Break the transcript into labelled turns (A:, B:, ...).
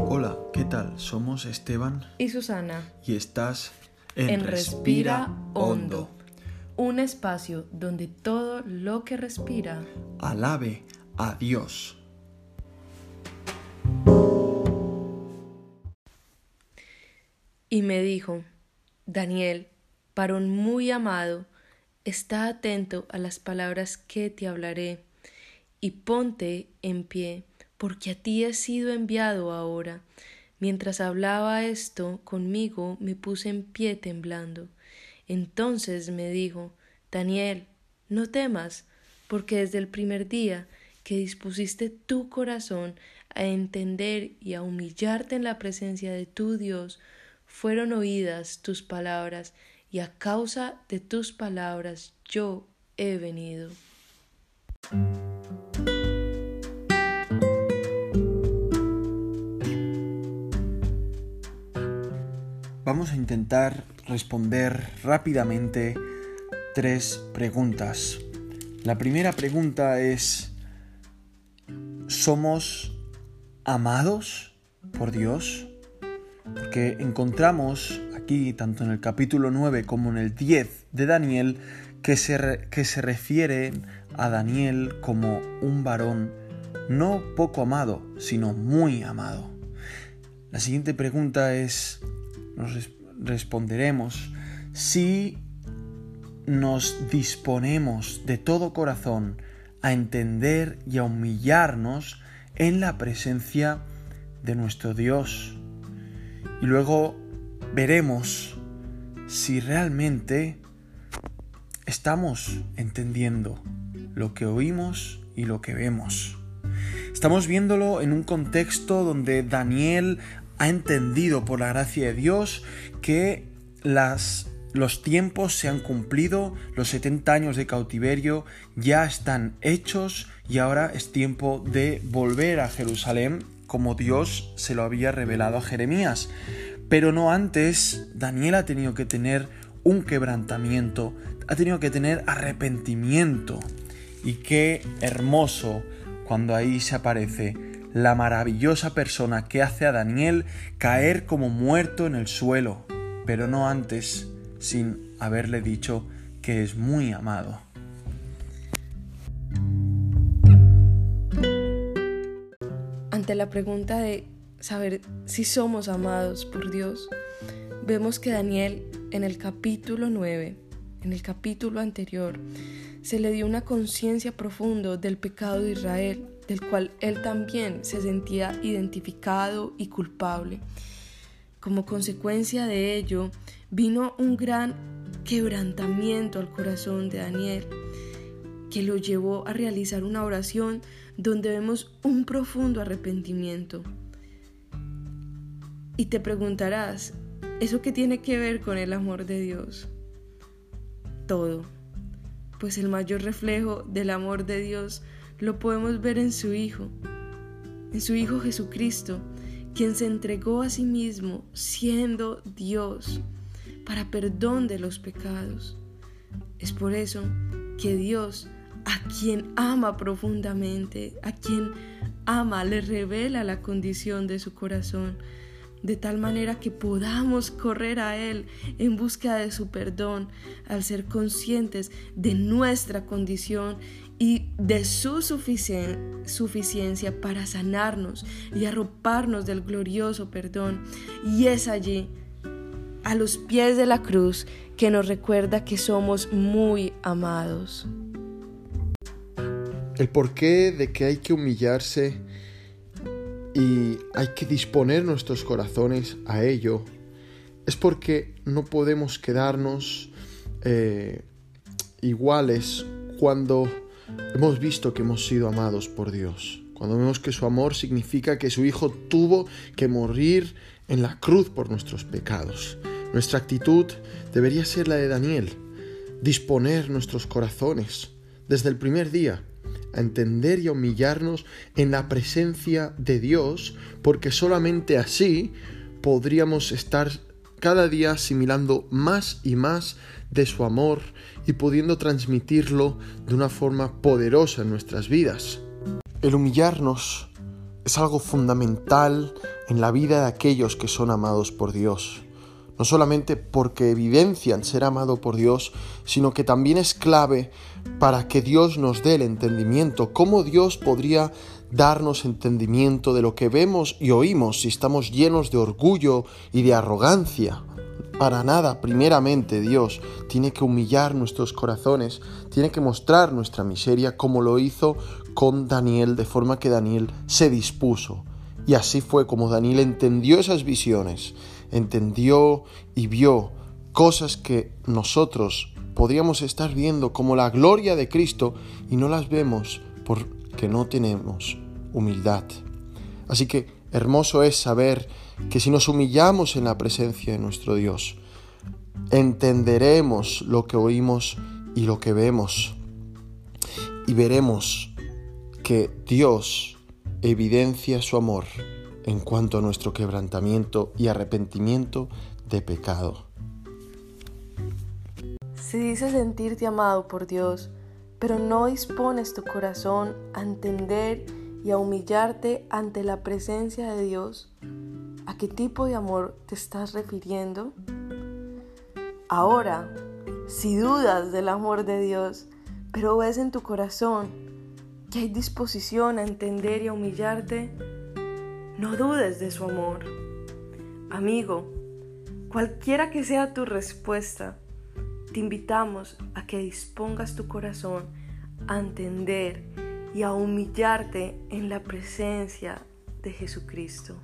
A: Hola, ¿qué tal? Somos Esteban
B: y Susana
A: y estás
B: en, en Respira, Hondo, un espacio donde todo lo que respira
A: alabe a Dios.
B: Y me dijo, Daniel, varón muy amado, está atento a las palabras que te hablaré, y ponte en pie porque a ti he sido enviado ahora. Mientras hablaba esto conmigo, me puse en pie temblando. Entonces me dijo Daniel, no temas, porque desde el primer día que dispusiste tu corazón a entender y a humillarte en la presencia de tu Dios, fueron oídas tus palabras, y a causa de tus palabras yo he venido.
A: Vamos a intentar responder rápidamente tres preguntas. La primera pregunta es, ¿somos amados por Dios? Porque encontramos aquí, tanto en el capítulo 9 como en el 10 de Daniel, que se, que se refiere a Daniel como un varón no poco amado, sino muy amado. La siguiente pregunta es, nos responderemos si nos disponemos de todo corazón a entender y a humillarnos en la presencia de nuestro Dios. Y luego veremos si realmente estamos entendiendo lo que oímos y lo que vemos. Estamos viéndolo en un contexto donde Daniel ha entendido por la gracia de Dios que las, los tiempos se han cumplido, los 70 años de cautiverio ya están hechos y ahora es tiempo de volver a Jerusalén como Dios se lo había revelado a Jeremías. Pero no antes, Daniel ha tenido que tener un quebrantamiento, ha tenido que tener arrepentimiento. Y qué hermoso cuando ahí se aparece la maravillosa persona que hace a Daniel caer como muerto en el suelo, pero no antes sin haberle dicho que es muy amado.
B: Ante la pregunta de saber si somos amados por Dios, vemos que Daniel en el capítulo 9, en el capítulo anterior, se le dio una conciencia profunda del pecado de Israel del cual él también se sentía identificado y culpable. Como consecuencia de ello, vino un gran quebrantamiento al corazón de Daniel, que lo llevó a realizar una oración donde vemos un profundo arrepentimiento. Y te preguntarás, ¿eso qué tiene que ver con el amor de Dios? Todo, pues el mayor reflejo del amor de Dios lo podemos ver en su Hijo, en su Hijo Jesucristo, quien se entregó a sí mismo siendo Dios para perdón de los pecados. Es por eso que Dios, a quien ama profundamente, a quien ama, le revela la condición de su corazón, de tal manera que podamos correr a Él en busca de su perdón al ser conscientes de nuestra condición y de su suficiencia para sanarnos y arroparnos del glorioso perdón. Y es allí, a los pies de la cruz, que nos recuerda que somos muy amados.
C: El porqué de que hay que humillarse y hay que disponer nuestros corazones a ello es porque no podemos quedarnos eh, iguales cuando hemos visto que hemos sido amados por Dios, cuando vemos que su amor significa que su Hijo tuvo que morir en la cruz por nuestros pecados. Nuestra actitud debería ser la de Daniel, disponer nuestros corazones desde el primer día a entender y a humillarnos en la presencia de Dios, porque solamente así podríamos estar cada día asimilando más y más de su amor y pudiendo transmitirlo de una forma poderosa en nuestras vidas. El humillarnos
A: es algo fundamental en la vida de aquellos que son amados por Dios. No solamente porque evidencian ser amado por Dios, sino que también es clave para que Dios nos dé el entendimiento. ¿Cómo Dios podría darnos entendimiento de lo que vemos y oímos si estamos llenos de orgullo y de arrogancia? Para nada, primeramente Dios tiene que humillar nuestros corazones, tiene que mostrar nuestra miseria como lo hizo con Daniel, de forma que Daniel se dispuso. Y así fue como Daniel entendió esas visiones, entendió y vio cosas que nosotros podríamos estar viendo como la gloria de Cristo y no las vemos porque no tenemos humildad. Así que hermoso es saber que si nos humillamos en la presencia de nuestro Dios, entenderemos lo que oímos y lo que vemos y veremos que Dios evidencia su amor en cuanto a nuestro quebrantamiento y arrepentimiento de pecado.
B: Si dices sentirte amado por Dios, pero no dispones tu corazón a entender y a humillarte ante la presencia de Dios, ¿a qué tipo de amor te estás refiriendo? Ahora, si dudas del amor de Dios, pero ves en tu corazón que hay disposición a entender y a humillarte, no dudes de su amor. Amigo, cualquiera que sea tu respuesta, te invitamos a que dispongas tu corazón a entender y a humillarte en la presencia de Jesucristo.